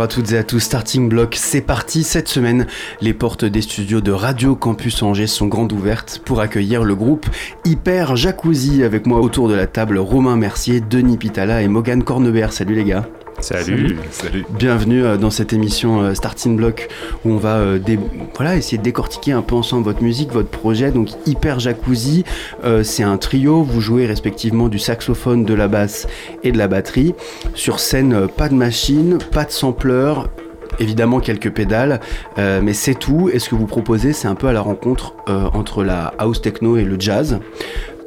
Bonjour à toutes et à tous, Starting Block, c'est parti. Cette semaine, les portes des studios de Radio Campus Angers sont grandes ouvertes pour accueillir le groupe Hyper Jacuzzi. Avec moi autour de la table, Romain Mercier, Denis Pitala et Morgan Cornebert. Salut les gars. Salut. Salut. Bienvenue euh, dans cette émission euh, Starting Block où on va euh, voilà, essayer de décortiquer un peu ensemble votre musique, votre projet. Donc Hyper Jacuzzi, c'est un trio. Vous jouez respectivement du saxophone, de la basse et de la batterie. Sur scène, pas de machine, pas de sampleur, évidemment quelques pédales, mais c'est tout. Et ce que vous proposez, c'est un peu à la rencontre entre la house techno et le jazz.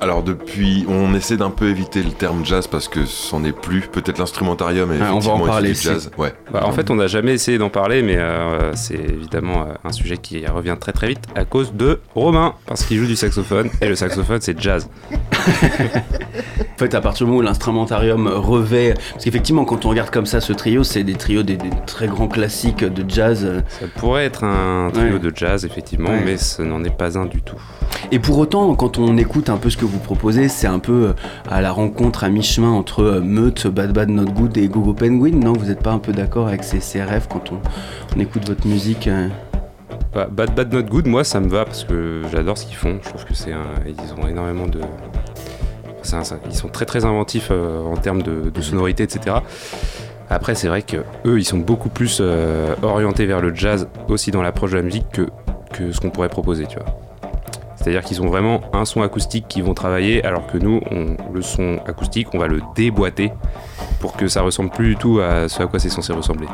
Alors depuis, on essaie d'un peu éviter le terme jazz parce que c'en est plus. Peut-être l'instrumentarium et on va en parler. Jazz. Ouais. Bah, en fait, on n'a jamais essayé d'en parler, mais euh, c'est évidemment euh, un sujet qui revient très très vite à cause de Romain, parce qu'il joue du saxophone et le saxophone c'est jazz. en fait, à partir du moment où l'instrumentarium revêt, parce qu'effectivement, quand on regarde comme ça ce trio, c'est des trios des, très grands classiques de jazz. Ça pourrait être un trio de jazz effectivement, mais ce n'en est pas un du tout. Et pour autant, quand on écoute un peu ce que vous proposez, c'est un peu euh, à la rencontre à mi-chemin entre euh, Meute, Bad Bad Not Good et Gogo Penguin, non? Vous n'êtes pas un peu d'accord avec ces, CRF quand on, écoute votre musique euh? Bah, Bad Bad Not Good, moi ça me va parce que j'adore ce qu'ils font. Je trouve que c'est ils ont énormément de, ils sont très très inventifs en termes de, sonorité, etc. Après, c'est vrai que eux, ils sont beaucoup plus orientés vers le jazz aussi dans l'approche de la musique que, que ce qu'on pourrait proposer, tu vois. C'est-à-dire qu'ils ont vraiment un son acoustique qu'ils vont travailler, alors que nous, le son acoustique, on va le déboîter pour que ça ressemble plus du tout à ce à quoi c'est censé ressembler.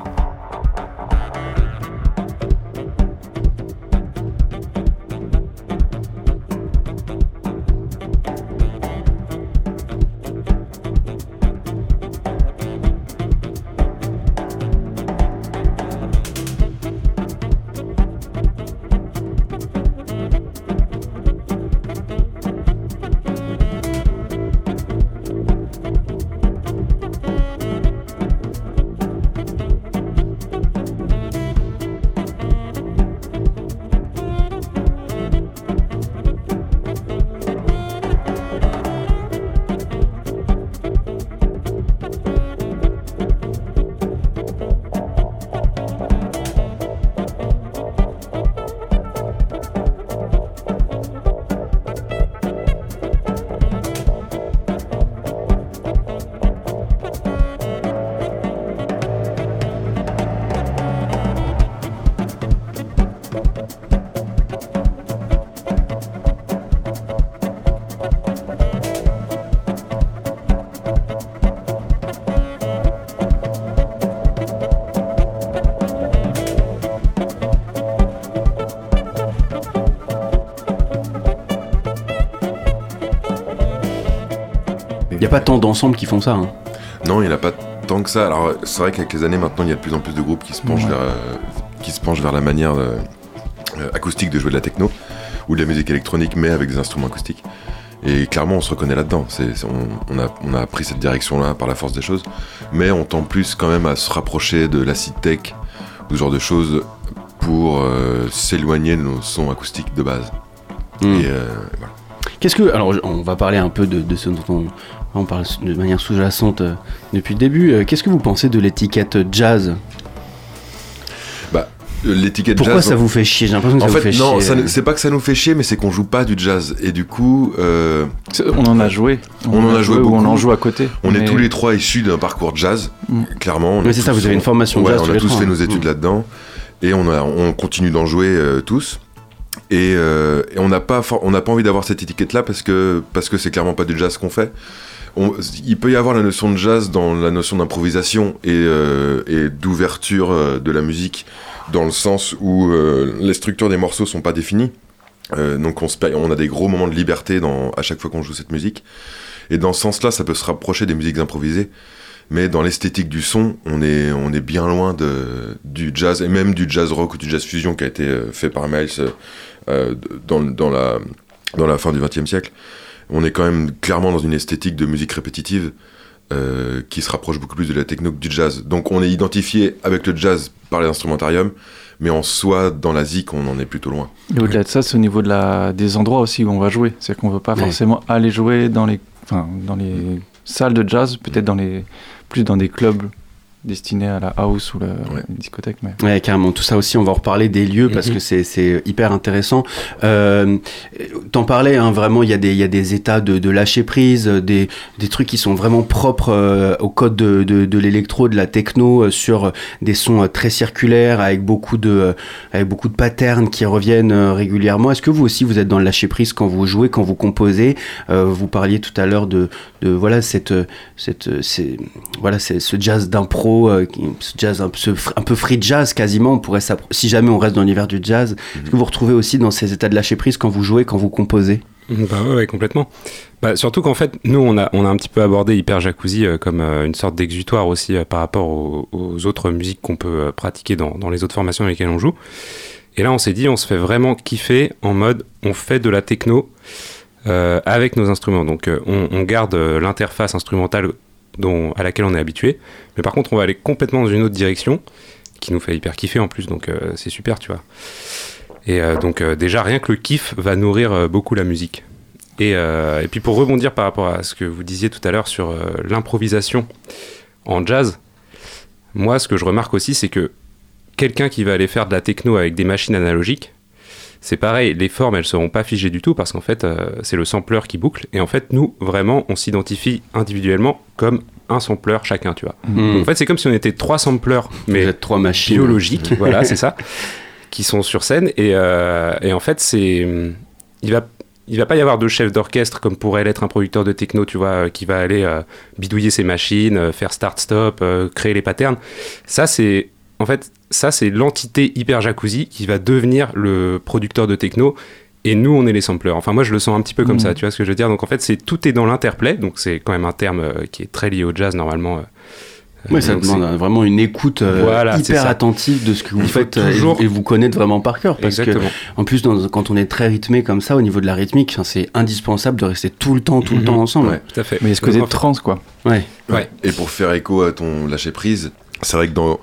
Pas tant d'ensembles qui font ça. Hein. Non, il n'y en a pas tant que ça. Alors, c'est vrai qu'avec les années, maintenant, il y a de plus en plus de groupes qui se penchent, vers, euh, qui se penchent vers la manière euh, euh, acoustique de jouer de la techno ou de la musique électronique, mais avec des instruments acoustiques. Et clairement, on se reconnaît là-dedans. on, a, on a pris cette direction-là par la force des choses, mais on tend plus quand même à se rapprocher de l'acid tech ou ce genre de choses pour s'éloigner de nos sons acoustiques de base. Hmm. Et voilà. Qu'est-ce que. Alors, on va parler un peu de, de ce dont on, on parle de manière sous-jacente euh, depuis le début. Euh, qu'est-ce que vous pensez de l'étiquette jazz? Bah, l'étiquette Pourquoi ça vous fait chier? J'ai l'impression que ça fait, vous fait non, chier. Non, c'est pas que ça nous fait chier, mais c'est qu'on joue pas du jazz. Et du coup. Euh, on en a joué. On, en a joué, beaucoup. on en joue à côté. On est tous les trois issus d'un parcours jazz, mm. clairement. Mais c'est ça, vous avez une formation jazz. on a tous fait nos études mm. là-dedans. Et on, a, on continue d'en jouer tous. Et, et on n'a pas, on pas envie d'avoir cette étiquette-là parce que parce que c'est clairement pas du jazz qu'on fait il peut y avoir la notion de jazz dans la notion d'improvisation et, euh, d'ouverture euh, de la musique, dans le sens où euh, les structures des morceaux sont pas définies. donc on, on, a des gros moments de liberté dans, à chaque fois qu'on joue cette musique. Et dans ce sens-là, ça peut se rapprocher des musiques improvisées. Mais dans l'esthétique du son, on est, on est bien loin de, du jazz, et même du jazz rock ou du jazz fusion qui a été fait par Miles dans, dans, la, dans la fin du XXe siècle on est quand même clairement dans une esthétique de musique répétitive euh, qui se rapproche beaucoup plus de la techno que du jazz. Donc on est identifié avec le jazz par l'instrumentarium, mais en soi, dans la zik, on en est plutôt loin. Et au-delà de ça, c'est au niveau de la, des endroits aussi où on va jouer. C'est-à-dire qu'on ne veut pas forcément aller jouer dans les, dans les salles de jazz, peut-être dans les, plus dans des clubs destiné à la house ou la, discothèque. Mais... Ouais, carrément. Tout ça aussi, on va en reparler des lieux parce mhm. que c'est hyper intéressant. Euh, T'en parlais, hein, vraiment, il y, a des, y a des états de, de lâcher prise, des, des, trucs qui sont vraiment propres euh, au code de, de, de l'électro, de la techno, euh, sur des sons euh, très circulaires, avec beaucoup de, avec beaucoup de patterns qui reviennent régulièrement. Est-ce que vous aussi, vous êtes dans le lâcher prise quand vous jouez, quand vous composez? Vous parliez tout à l'heure de, de voilà, cette, cette, voilà, ce jazz d'impro euh, jazz un peu, un peu, free jazz quasiment. On pourrait si jamais on reste dans l'univers du jazz, est-ce que mhm. vous retrouvez aussi dans ces états de lâcher prise quand vous jouez, quand vous composez? Bah ouais, complètement. Bah, surtout qu'en fait, nous, on a, on a un petit peu abordé Hyper Jacuzzi euh, comme euh, une sorte d'exutoire aussi par rapport aux, autres musiques qu'on peut pratiquer dans, dans, les autres formations avec lesquelles on joue. Et là, on s'est dit, on se fait vraiment kiffer en mode, on fait de la techno avec nos instruments. Donc, on, on garde l'interface instrumentale à laquelle on est habitué. Mais par contre, on va aller complètement dans une autre direction qui nous fait hyper kiffer en plus, donc euh, c'est super, tu vois. Et euh, donc euh, déjà, rien que le kiff va nourrir beaucoup la musique. Et, et, puis pour rebondir par rapport à ce que vous disiez tout à l'heure sur l'improvisation en jazz, moi ce que je remarque aussi c'est que quelqu'un qui va aller faire de la techno avec des machines analogiques, c'est pareil, les formes elles seront pas figées du tout parce qu'en fait c'est le sampler qui boucle et en fait nous vraiment on s'identifie individuellement comme un sampler chacun, tu vois. Hmm. en fait, c'est comme si on était trois sampleurs, mais trois machines biologiques, voilà, c'est ça, qui sont sur scène. Et, euh, et en fait, c'est, il va, il va pas y avoir de chef d'orchestre comme pourrait l'être un producteur de techno, tu vois, qui va aller euh, bidouiller ses machines, euh, faire start-stop, créer les patterns. Ça, c'est, en fait, ça, c'est l'entité hyper jacuzzi qui va devenir le producteur de techno et nous on est les sampleurs. Enfin moi je le sens un petit peu comme mm. ça, tu vois ce que je veux dire. Donc en fait c'est tout est dans l'interplay, donc c'est quand même un terme euh, qui est très lié au jazz normalement. Euh, oui, ça demande vraiment une écoute euh, hyper attentive de ce que vous faites et, vous connaître vraiment par cœur. Parce que, en plus, quand on est très rythmé comme ça, au niveau de la rythmique, c'est indispensable de rester tout le temps, tout le mm-hmm. temps ensemble. tout à fait. Mais est-ce que vous êtes trans, quoi. Ouais. ouais. Et pour faire écho à ton lâcher prise, c'est vrai que dans,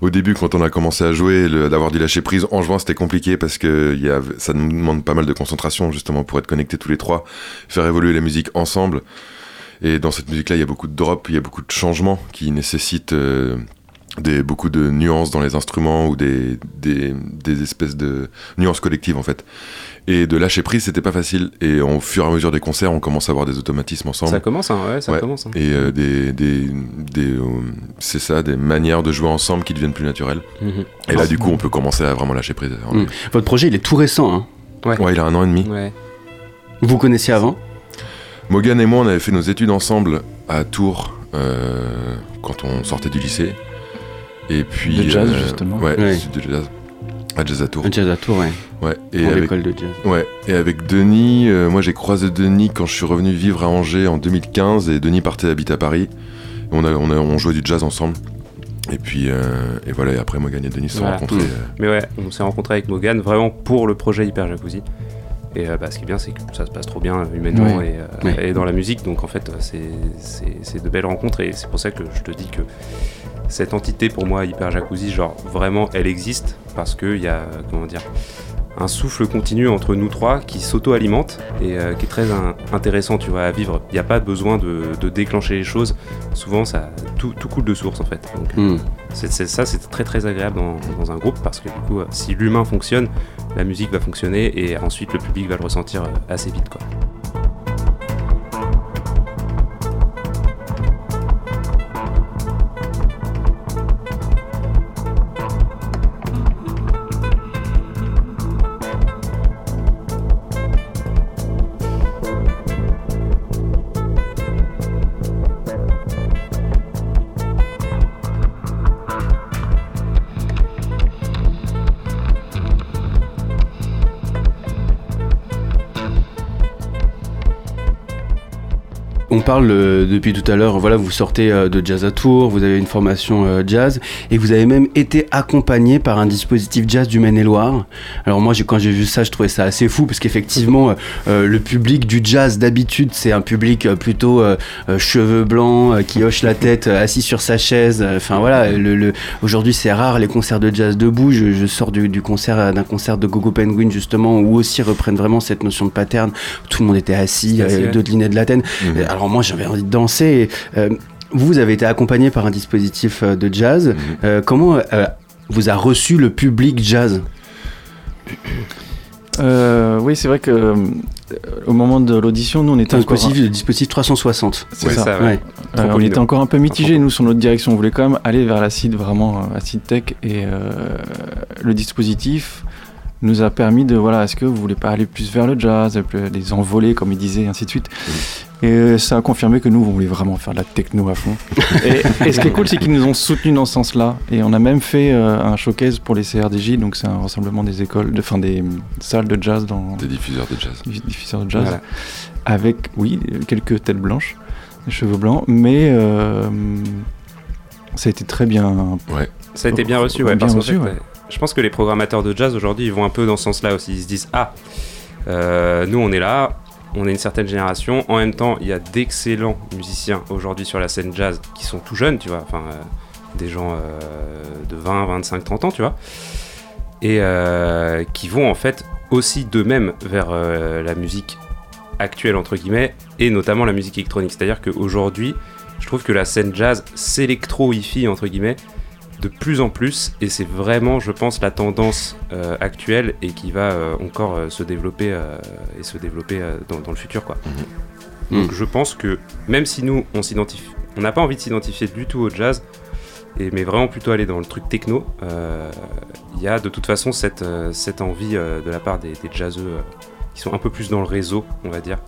au début, quand on a commencé à jouer, d'avoir du lâcher prise en juin, c'était compliqué parce que y a, ça nous demande pas mal de concentration justement pour être connectés tous les trois, faire évoluer la musique ensemble. Et dans cette musique-là, il y a beaucoup de drops, il y a beaucoup de changements qui nécessitent euh, des, beaucoup de nuances dans les instruments ou des, des, des espèces de nuances collectives en fait. Et de lâcher prise, c'était pas facile. Et au fur et à mesure des concerts, on commence à avoir des automatismes ensemble. Ça commence, hein, ouais, ça commence. Hein. Et euh, des, des, des euh, c'est ça, des manières de jouer ensemble qui deviennent plus naturelles. Mhm. Et là, du coup, on peut commencer à vraiment lâcher prise. Mhm. Votre projet, il est tout récent. Hein. Ouais. il a un an et demi. Vous connaissiez avant? Morgan et moi, on avait fait nos études ensemble à Tours euh, quand on sortait du lycée. Et puis. De jazz, justement. Ouais, de jazz. À Jazz à Tours. Jazz à Tours, ouais. Ouais. Et Pour l'école de jazz. Ouais. Et avec Denis, euh, moi j'ai croisé Denis quand je suis revenu vivre à Angers en 2015 et Denis partait habiter à Paris. On, a, on, a, on jouait du jazz ensemble. Et puis, euh, et voilà, et après Mogan et Denis se sont rencontrés. Mmh. Euh. Mais ouais, on s'est rencontrés avec Mogan vraiment pour le projet Hyper Jacuzzi. Et bah, ce qui est bien, c'est que ça se passe trop bien humainement et, et, dans la musique. Donc en fait, c'est de belles rencontres. Et c'est pour ça que je te dis que cette entité pour moi hyper jacuzzi genre vraiment elle existe. Parce qu'il y a comment dire un souffle continu entre nous trois qui s'auto-alimente et euh, qui est très intéressant tu vois à vivre. Il n'y a pas besoin de, déclencher les choses. Souvent ça tout, coule de source en fait. Donc hmm. ça c'est très très agréable dans, dans, un groupe parce que du coup si l'humain fonctionne la musique va fonctionner et ensuite le public va le ressentir euh, assez vite quoi parle euh, depuis tout à l'heure, voilà, vous sortez euh, de Jazz à Tours, vous avez une formation euh, jazz, et vous avez même été accompagné par un dispositif jazz du Maine-et-Loire. Alors moi, quand j'ai vu ça, je trouvais ça assez fou, parce qu'effectivement, le public du jazz d'habitude, c'est un public plutôt cheveux blancs, qui hoche la tête, assis sur sa chaise. Enfin voilà, le, aujourd'hui c'est rare les concerts de jazz debout. Je, sors du, concert d'un concert de Gogo Penguin justement, où aussi reprennent vraiment cette notion de pattern. Tout le monde était assis, de de la laine. Alors moi j'avais envie de danser. Euh, vous avez été accompagné par un dispositif euh, de jazz. Mhm. Euh, comment euh, vous a reçu le public jazz? Euh, oui, c'est vrai que euh, au moment de l'audition, nous on était un encore, dispositif, le dispositif 360. c'est Ouais, ça. ça, ouais. Ouais. Euh, on était encore un peu mitigé nous sur notre direction. On voulait quand même aller vers l'acide vraiment acide tech et euh, le dispositif nous a permis de voilà est-ce que vous voulez pas aller plus vers le jazz, un les envolées comme il disait ainsi de suite. Et ça a confirmé que nous on voulait vraiment faire de la techno à fond. et, et ce qui est cool c'est qu'ils nous ont soutenus dans ce sens-là et on a même fait euh, un showcase pour les CRDJ donc c'est un rassemblement des écoles, de, enfin des euh, salles de jazz dans Des diffuseurs de jazz. des diffuseurs de jazz Voilà. avec, oui, quelques têtes blanches, des cheveux blancs, mais euh, ça a été très bien. Ça a été bien reçu, ouais. Bien parce reçu, fait, ouais. euh, Je pense que les programmateurs de jazz aujourd'hui, ils vont un peu dans ce sens-là aussi. Ils se disent Ah, euh, nous on est là, on est une certaine génération. En même temps, il y a d'excellents musiciens aujourd'hui sur la scène jazz qui sont tout jeunes, tu vois. Enfin, euh, des gens euh, de 20, 25, 30 ans, tu vois. Et euh, qui vont en fait aussi d'eux-mêmes vers la musique actuelle, entre guillemets, et notamment la musique électronique. C'est-à-dire qu'aujourd'hui, je trouve que la scène jazz s'électro-hi-fi, entre guillemets, de plus en plus et c'est vraiment je pense la tendance euh, actuelle et qui va euh, encore euh, se développer et se développer dans, dans le futur quoi. Mhm. Donc je pense que même si nous on s'identifie on n'a pas envie de s'identifier du tout au jazz et, mais vraiment plutôt aller dans le truc techno il y a de toute façon cette, cette envie de la part des, des jazzeux qui sont un peu plus dans le réseau on va dire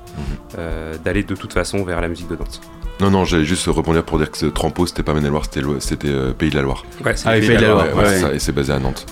euh, d'aller de toute façon vers la musique de danse. Non, non, j'allais juste rebondir pour dire que ce Trampo, c'était pas Maine-et-Loire, c'était euh, Pays de la Loire. Ouais, c'est Ah, Pays de la Loire. Ouais, ouais. c'est ça, et c'est basé à Nantes.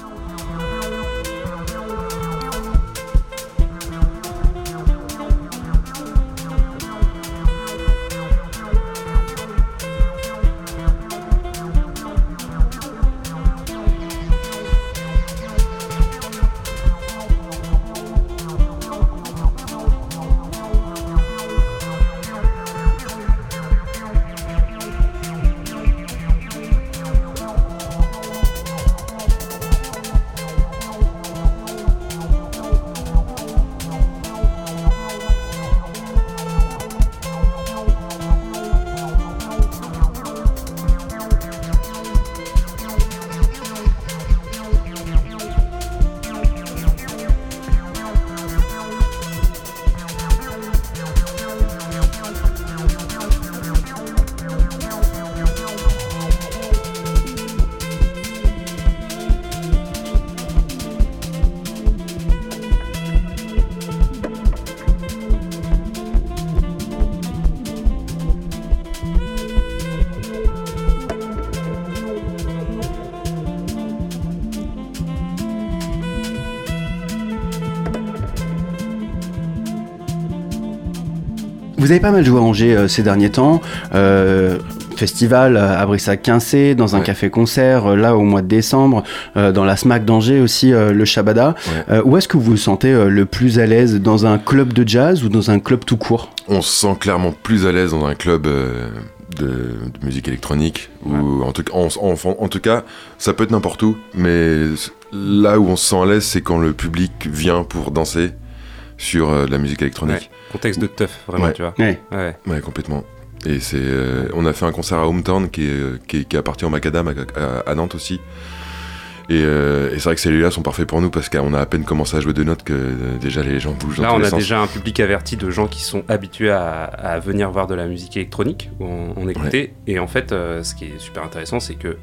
Vous avez pas mal joué à Angers euh, ces derniers temps. Euh, festival à Brissac-Quincé, dans un Ouais. café-concert, euh, là au mois de décembre, euh, dans la SMAC d'Angers aussi, euh, le Shabada. Ouais. Euh, où est-ce que vous vous sentez le plus à l'aise Dans un club de jazz ou dans un club tout court? On se sent clairement plus à l'aise dans un club de, de musique électronique. Ou en, tout, en, en- en tout cas, ça peut être n'importe où, mais là où on se sent à l'aise, c'est quand le public vient pour danser sur euh, de la musique électronique. Contexte de teuf vraiment Ouais. tu vois. Ouais. Ouais. Ouais, complètement. Et c'est, euh, on a fait un concert à Hometown qui, est, euh, qui, est- qui appartient au Macadam à, à- à Nantes aussi. Et, euh, et c'est vrai que ces lieux-là sont parfaits pour nous parce qu'on a à peine commencé à jouer deux notes que euh, déjà les gens bougent dans Là, tous on les a sens. déjà un public averti de gens qui sont habitués à, à venir voir de la musique électronique, où on, on écoutait. Et en fait, euh, ce qui est super intéressant, c'est que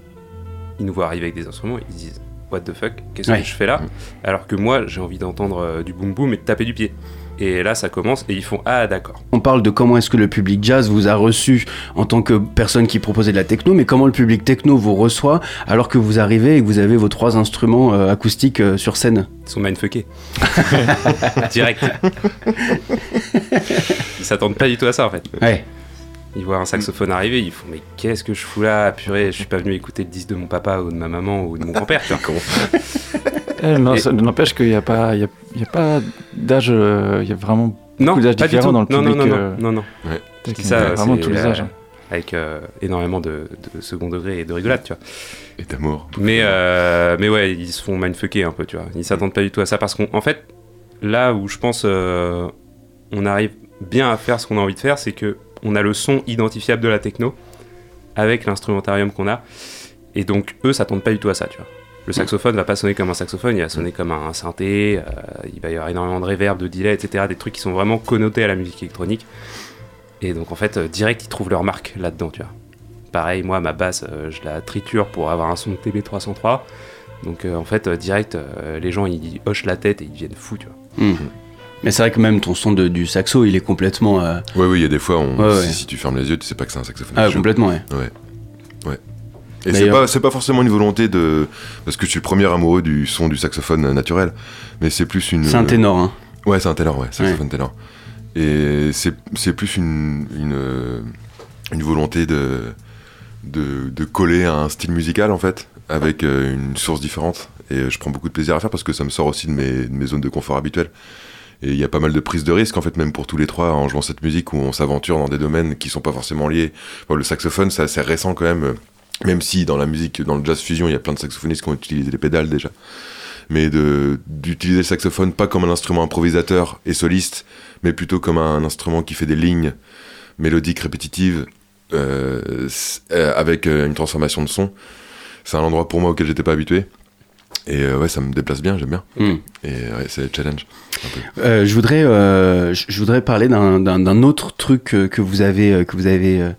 ils nous voient arriver avec des instruments, ils disent What the fuck, qu'est-ce Ouais. que je fais là Mm. Alors que moi, j'ai envie d'entendre euh, du boom boom et de taper du pied. Et là, ça commence et ils font Ah, d'accord. On parle de comment est-ce que le public jazz vous a reçu en tant que personne qui proposait de la techno, mais comment le public techno vous reçoit alors que vous arrivez et que vous avez vos trois instruments euh, acoustiques euh, sur scène Ils sont mindfuckés. Direct. ils s'attendent pas du tout à ça en fait. Ouais. Ils voient un saxophone arriver, ils font mais qu'est-ce que je fous là? Purée, je suis pas venu écouter le disque de mon papa ou de ma maman ou de mon grand-père. tu vois. Eh, non, Et- ça n'empêche qu'il n'y a pas, il y a, il y a pas d'âge, euh, il y a vraiment Non, Beaucoup d'âges pas du différents tout. dans le non, non, public, non, euh, non, non, non. Ouais. dis ça, vraiment tous les euh, âges. hein. avec euh, énormément de, de second degré et de rigolade, tu vois. Et d'amour. Mais, euh, mais ouais, ils se font mindfucker un peu, tu vois. Ils s'attendent pas du tout à ça parce qu'en fait, là où je pense euh, on arrive bien à faire ce qu'on a envie de faire, c'est que on a le son identifiable de la techno avec l'instrumentarium qu'on a. Et donc, eux, ça tourne pas du tout à ça, tu vois. Le saxophone va pas sonner comme un saxophone, il va sonner comme un synthé, euh, il va y avoir énormément de reverb, de delay, etc. Des trucs qui sont vraiment connotés à la musique électronique. Et donc, en fait, euh, direct, ils trouvent leur marque là-dedans, tu vois. Pareil, moi, ma basse, euh, je la triture pour avoir un son de TB303. Donc, en fait, direct, les gens, ils hochent la tête et ils deviennent fous, tu vois. Hmm. Mais c'est vrai que même ton son de- du saxo, il est complètement. euh, Ouais, oui, il y a des fois, on- Ouais, si, ouais. si tu fermes les yeux, tu sais pas que c'est un saxophone. Ah, complètement, ouais. Ouais. Ouais. Et c'est pas, c'est pas forcément une volonté de. Parce que je suis le premier amoureux du son du saxophone euh, naturel. Mais c'est plus une. C'est un ténor, hein. Ouais, c'est un ténor, ouais, saxophone ténor. Et c'est, c'est plus une, une, euh, une volonté de, de, de coller à un style musical, en fait, avec euh, une source différente. Et je prends beaucoup de plaisir à faire parce que ça me sort aussi de mes, de mes zones de confort habituelles. Et il y a pas mal de prises de risques, en fait, même pour tous les trois, en jouant cette musique où on s'aventure dans des domaines qui sont pas forcément liés. Le saxophone, c'est assez récent quand même, euh, même si dans la musique, dans le jazz fusion, il y a plein de saxophonistes qui ont utilisé les pédales déjà. Mais d'utiliser le saxophone pas comme un instrument improvisateur et soliste, mais plutôt comme un instrument qui fait des lignes mélodiques répétitives euh, euh, avec une transformation de son. C'est un endroit pour moi auquel j'étais pas habitué. Et euh, ouais, ça me déplace bien, j'aime bien. Hmm. Et ouais, c'est le challenge. un peu. Euh, je voudrais, euh, je voudrais parler d'un- autre truc que vous avez, que vous avez, euh,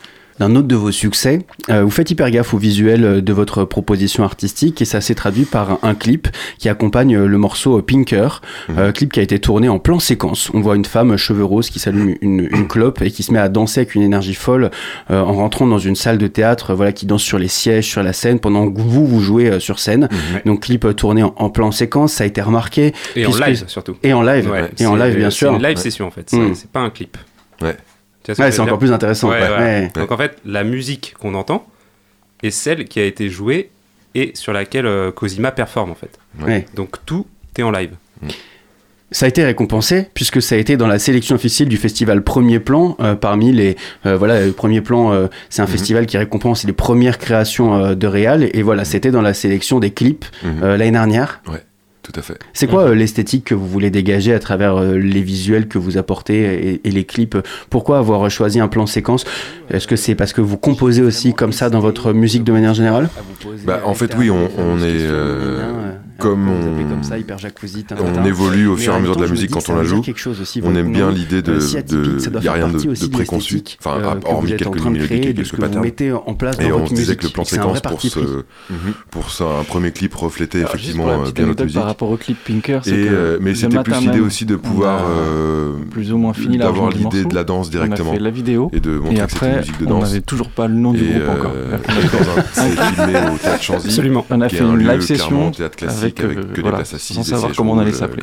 d'un autre de vos succès. Euh, vous faites hyper gaffe au visuel euh, de votre proposition artistique et ça s'est traduit par un, clip qui accompagne euh, le morceau Pinker, Mhm. euh, clip qui a été tourné en plan séquence. On voit une femme cheveux roses qui s'allume une, une clope et qui se met à danser avec une énergie folle euh, en rentrant dans une salle de théâtre, voilà, qui danse sur les sièges, sur la scène pendant que vous vous jouez euh, sur scène. Donc clip tourné en, en plan séquence, ça a été remarqué Et en live, surtout. et en live, Ouais, et en live bien sûr. C'est une live Ouais. session en fait, c'est Mm. c'est pas un clip. Ouais. Tu vois Ouais, c'est encore plus intéressant. Ouais, ouais. ouais. Ouais. Donc en fait, la musique qu'on entend est celle qui a été jouée et sur laquelle euh, Cosima performe en fait. Ouais. Donc tout est en live. Ça a été récompensé puisque ça a été dans la sélection officielle du festival Premier Plan euh, parmi les euh, voilà le Premier Plan euh, c'est un Mhm. festival qui récompense les premières créations euh, de réal et, et voilà c'était dans la sélection des clips Mhm. euh, l'année dernière. Tout à fait. C'est quoi euh, l'esthétique que vous voulez dégager à travers euh, les visuels que vous apportez et, et les clips? Pourquoi avoir choisi un plan séquence? Est-ce que c'est parce que vous composez aussi comme ça dans votre musique de manière générale? Bah, en fait, oui, on- on est, euh, comme on- comme ça, hyper jacuzzi, tin, tin, On tin. évolue au fur et à mesure de la musique quand on la joue. quelque chose aussi, On aime bien l'idée de. Il n'y a rien de, préconçu. Enfin, euh, que hormis quelques mélodies quelques patterns. mettez en place dans Et on disait musique. que le plan séquence pour, ce, pour ça, un premier clip reflétait effectivement euh, bien notre musique. par rapport au clip euh, mais c'était plus l'idée aussi de on pouvoir plus ou moins fini d'avoir l'idée de la danse directement On a fait la vidéo et de montrer et que c'était une après musique de on danse. n'avait toujours pas le nom du groupe encore. c'est filmé au théâtre Chanzy. Absolument. On a fait une live session théâtre classique avec, avec, que des places assises sans savoir comment on allait s'appeler.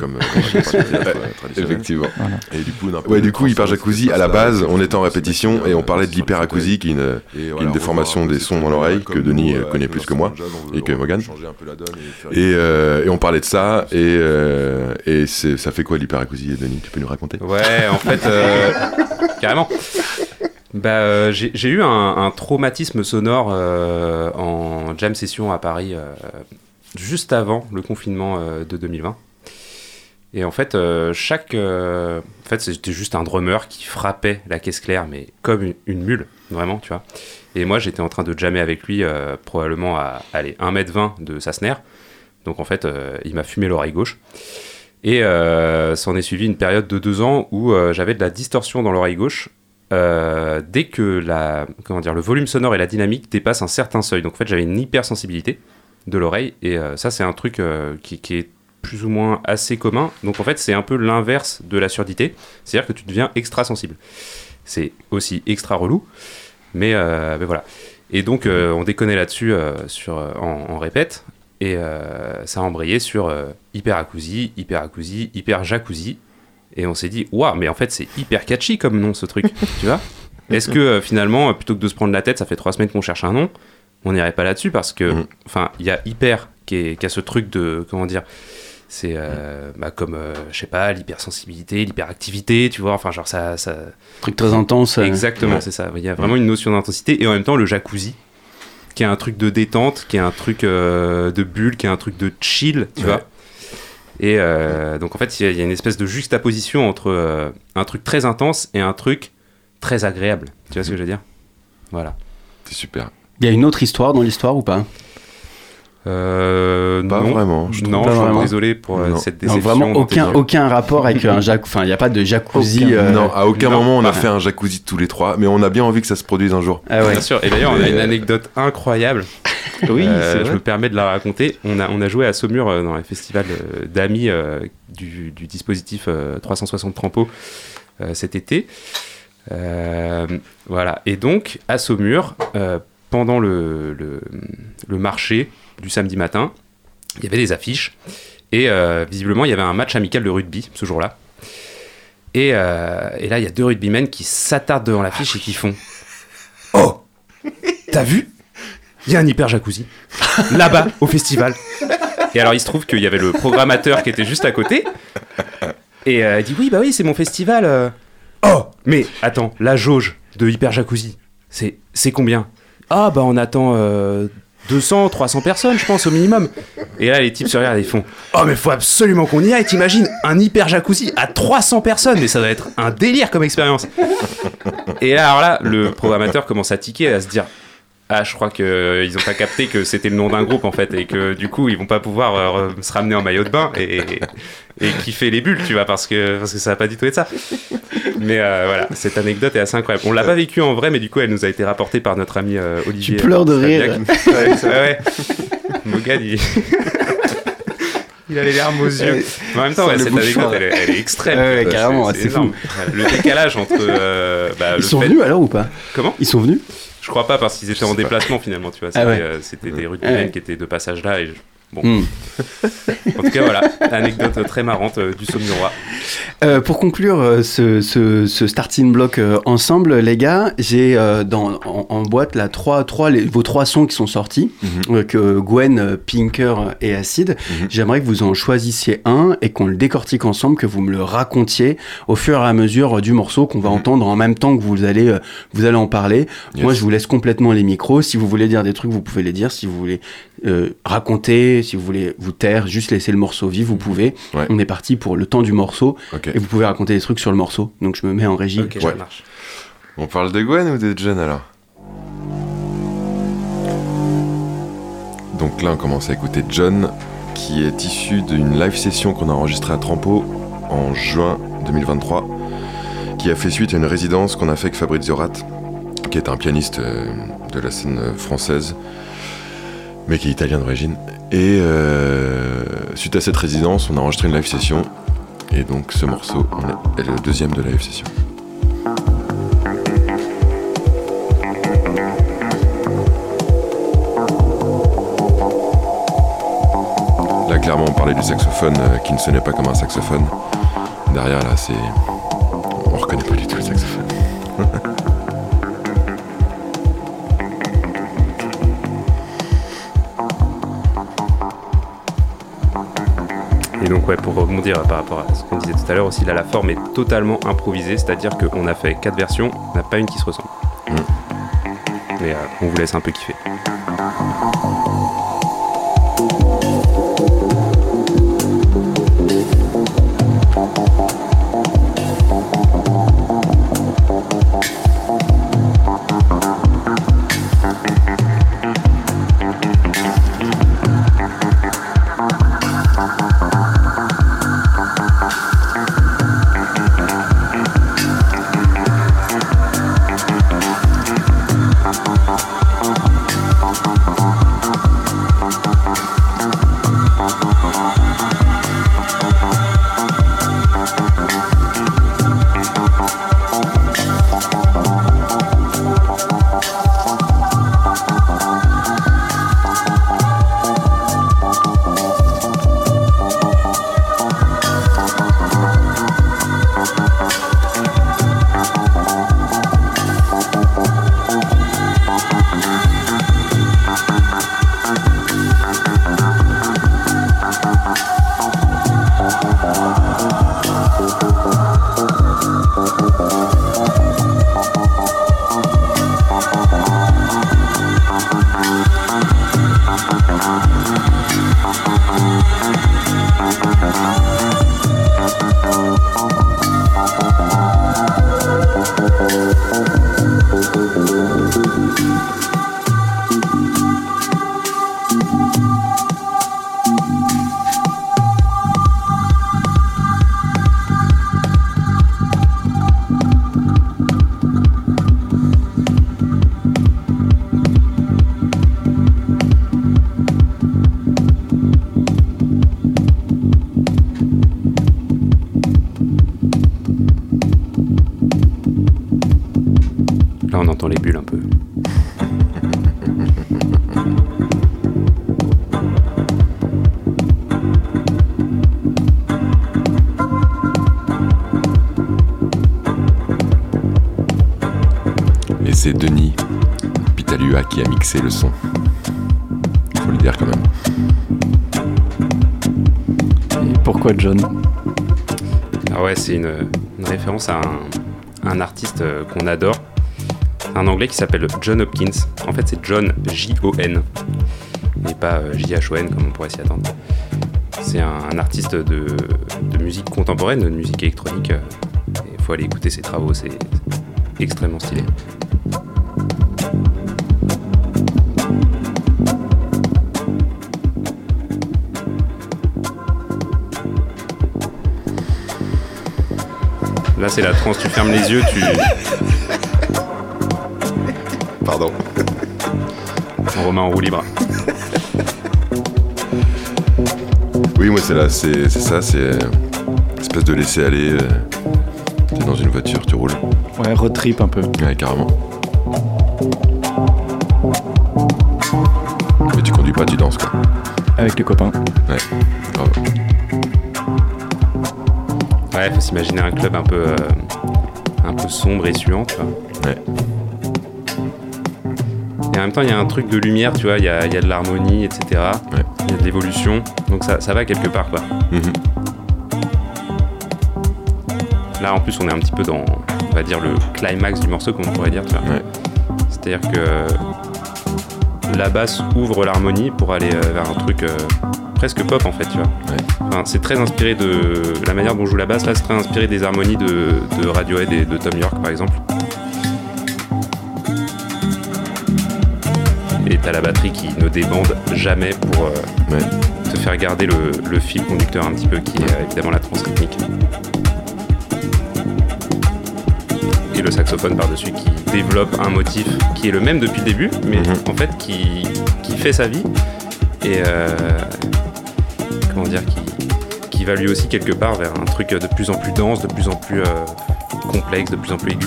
Effectivement. Voilà. Et du coup, ouais, du coup, Hyper Jacuzzi, à la base, on était en répétition et on parlait de l'hyperacousie, qui est une, une déformation des sons dans l'oreille que Denis euh, connaît plus que moi et que Morgan. Et, euh, et on parlait de ça, et, euh, et ça fait quoi l'hyperacousie, Denis? Tu peux nous raconter? Ouais, en fait, euh, carrément. Bah, euh, j'ai j'ai eu un, un traumatisme sonore euh, en jam session à Paris euh, juste avant le confinement euh, de 2020. Et en fait, euh, chaque. euh, en fait, c'était juste un drummer qui frappait la caisse claire, mais comme une, mule, vraiment, tu vois. Et moi, j'étais en train de jammer avec lui, probablement à allez, 1m20 de sa snare. Donc en fait, il m'a fumé l'oreille gauche. Et s'en est suivi une période de deux ans où j'avais de la distorsion dans l'oreille gauche dès que la, comment dire, le volume sonore et la dynamique dépassent un certain seuil. Donc en fait, j'avais une hypersensibilité de l'oreille. Et euh, ça, c'est un truc euh, qui, qui est plus ou moins assez commun. Donc en fait, c'est un peu l'inverse de la surdité. C'est-à-dire que tu deviens extra sensible. C'est aussi extra relou. Mais, euh, mais voilà. Et donc, euh, on déconnait là-dessus euh, sur, en, en répète. Et ça a embrayé sur hyper acousie, hyper acousie, hyper jacuzzi. Et on s'est dit, waouh, mais en fait, c'est hyper catchy comme nom ce truc, tu vois? Est-ce que finalement, plutôt que de se prendre la tête, ça fait trois semaines qu'on cherche un nom, on n'irait pas là-dessus parce que, Mhm. enfin, il y a hyper qui, est- qui a ce truc de, comment dire, c'est euh, bah, comme, euh, je sais pas, l'hypersensibilité, l'hyperactivité, tu vois, enfin, genre ça. ça... Truc très intense. euh, Exactement, ouais. c'est ça. Il y a vraiment une notion d'intensité et en même temps, le jacuzzi, qui est un truc de détente, qui est un truc euh, de bulle, qui est un truc de chill, tu Ouais. vois. Et donc en fait, il y, y a une espèce de juxtaposition entre un truc très intense et un truc très agréable. Tu vois ce que je veux dire? Voilà. C'est super. Il y a une autre histoire dans l'histoire ou pas? Euh, Pas non. vraiment, je trouve. non, Pas je suis vraiment. désolé pour euh, Non. cette Non, déception. Vraiment dont aucun, aucun rapport avec un jacuzzi. Enfin, il n'y a pas de jacuzzi. Aucun. euh, Non, à aucun non, moment on a fait un jacuzzi tous les trois, mais on a bien envie que ça se produise un jour. Ah ouais. Bien sûr. Et d'ailleurs, on a une Euh, anecdote incroyable. Oui, Euh, je me permets de la raconter. On a, on a joué à Saumur euh, dans un festival euh, d'amis euh, du, du dispositif euh, 360 Trampo euh, cet été. Euh, voilà. Et donc, à Saumur, euh, pendant le, le, marché du samedi matin, il y avait des affiches. Et euh, visiblement, il y avait un match amical de rugby ce jour-là. Et, euh, et là, il y a deux rugbymen qui s'attardent devant l'affiche et qui font Oh T'as vu? Il y a un hyper jacuzzi. Là-bas, au festival. Et alors, il se trouve qu'il y avait le programmateur qui était juste à côté. Et euh, il dit Oui, bah oui, c'est mon festival. Oh Mais attends, la jauge de hyper jacuzzi, c'est combien? Ah, bah on attend euh, 200, 300 personnes, je pense, au minimum. Et là, les types se regardent et ils font Oh, mais faut absolument qu'on y aille, t'imagines? Un hyper jacuzzi à 300 personnes, mais ça doit être un délire comme expérience. Et là, alors là, le programmateur commence à tiquer, à se dire Ah, je crois qu'ils n'ont pas capté que c'était le nom d'un groupe en fait, et que du coup, ils vont pas pouvoir euh, se ramener en maillot de bain et, et kiffer les bulles, tu vois, parce que, parce que ça va pas du tout être ça. Mais euh, voilà, cette anecdote est assez incroyable. On l'a pas vécue en vrai, mais du coup, elle nous a été rapportée par notre ami euh, Olivier. Tu pleures de rire. Sabiac. Ouais, ouais, ouais. Morgane, il... il a les larmes aux yeux. Mais en même temps, ouais, cette bouchon. anecdote, elle, est- elle est extrême. Ouais, ouais, Euh, carrément, c'est énorme. Le décalage entre. euh, bah, le Ils sont fait- venus alors ou pas? Comment? Ils sont venus? Je crois pas parce qu'ils étaient en pas. déplacement finalement, tu vois. Ah ouais. euh, c'était des rugbymen ouais. qui étaient de passage là. Et je- Bon, Hmm. en tout cas, voilà, anecdote très marrante euh, du Saumurois. Euh, pour conclure euh, ce, ce, ce starting block ensemble, les gars, j'ai dans en, en boîte là trois, trois les- vos trois sons qui sont sortis, Mhm. que Gwen, Pinker et Acid. Mhm. J'aimerais que vous en choisissiez un et qu'on le décortique ensemble, que vous me le racontiez au fur et à mesure du morceau qu'on va Mhm. entendre en même temps que vous allez vous allez en parler. Yes. Moi, je vous laisse complètement les micros. Si vous voulez dire des trucs, vous pouvez les dire. Si vous voulez euh, raconter, si vous voulez vous taire, juste laisser le morceau vivre, vous pouvez. Ouais. On est parti pour le temps du morceau et vous pouvez raconter des trucs sur le morceau. Donc je me mets en régie. Ok, Ouais. ça marche. On parle de Gwen ou de John alors? Donc là, on commence à écouter John, qui est issu d'une live session qu'on a enregistrée à Trampo en juin 2023, qui a fait suite à une résidence qu'on a fait avec Fabrizio Rat, qui est un pianiste euh, de la scène française, mais qui est italien d'origine. Et euh, suite à cette résidence, on a enregistré une live session, et donc ce morceau est le deuxième de la live session. Là, clairement, on parlait du saxophone euh, qui ne sonnait pas comme un saxophone. Derrière, là, c'est. On reconnaît pas du tout le saxophone. Et donc, ouais, pour rebondir par rapport à ce qu'on disait tout à l'heure aussi, là, la forme est totalement improvisée, c'est-à-dire qu'on a fait quatre versions, on n'a pas une qui se ressemble. Mm. Mais euh, on vous laisse un peu kiffer. Lua qui a mixé le son. Faut le dire quand même. Et pourquoi John? Ah ouais, c'est une, une référence à un, un artiste euh, qu'on adore. Un anglais qui s'appelle John Hopkins. En fait, c'est John J-O-N et pas euh, J-H-O-N comme on pourrait s'y attendre. C'est un, un artiste de, de musique contemporaine, de musique électronique. euh, Il faut aller écouter ses travaux, c'est extrêmement stylé. Là, c'est la transe. Tu fermes les yeux, tu. Pardon. Romain en roue libre. Oui, moi c'est là, c'est c'est ça, c'est euh, espèce de laisser aller. euh, T'es dans une voiture, tu roules. Ouais, road trip un peu. Ouais, carrément. Mais tu conduis pas, tu danses quoi. Avec les copains. Grave. Ouais, faut s'imaginer un club un peu, euh, un peu sombre et suant, tu vois. Ouais. Et en même temps, il y a un truc de lumière, tu vois, il y a, y a de l'harmonie, etc. Ouais. Il y a de l'évolution, donc ça, ça va quelque part, quoi. Mhm. Là, en plus, on est un petit peu dans, on va dire, le climax du morceau, comme on pourrait dire, tu vois. Ouais. C'est-à-dire que la basse ouvre l'harmonie pour aller euh, vers un truc euh, presque pop, en fait, tu vois. Ouais. Enfin, c'est très inspiré de la manière dont joue la basse, là, c'est très inspiré des harmonies de, de Radiohead et de Tom York, par exemple. Et t'as la batterie qui ne débande jamais pour euh, Ouais. te faire garder le, le fil conducteur un petit peu, qui est euh, évidemment la trance rythmique. Et le saxophone par-dessus qui développe un motif qui est le même depuis le début, mais Mhm. en fait qui, qui fait sa vie. Et euh, comment dire, qui, qui va lui aussi quelque part vers un truc de plus en plus dense, de plus en plus euh, complexe, de plus en plus aigu.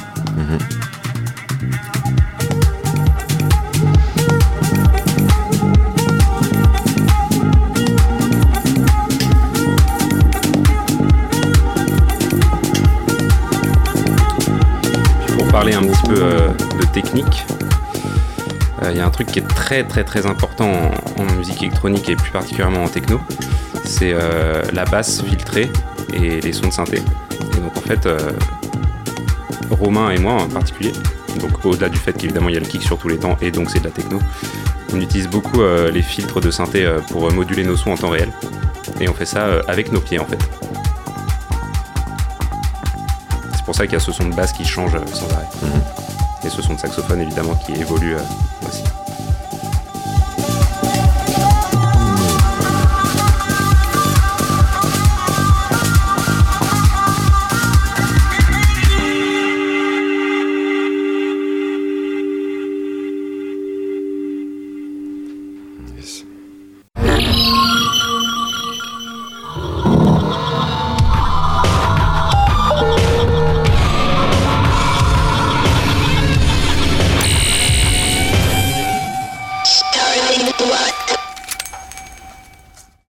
Pour parler un petit peu euh, de technique, euh, il y a un truc qui est très très très important en, en musique électronique et plus particulièrement en techno, c'est euh, la basse filtrée et les sons de synthé. Et donc en fait, euh, Romain et moi en particulier, donc au-delà du fait qu'évidemment il y a le kick sur tous les temps et donc c'est de la techno, on utilise beaucoup euh, les filtres de synthé pour moduler nos sons en temps réel. Et on fait ça avec nos pieds en fait. C'est pour ça qu'il y a ce son de basse qui change sans arrêt. Mhm. Et ce son de saxophone évidemment qui évolue aussi.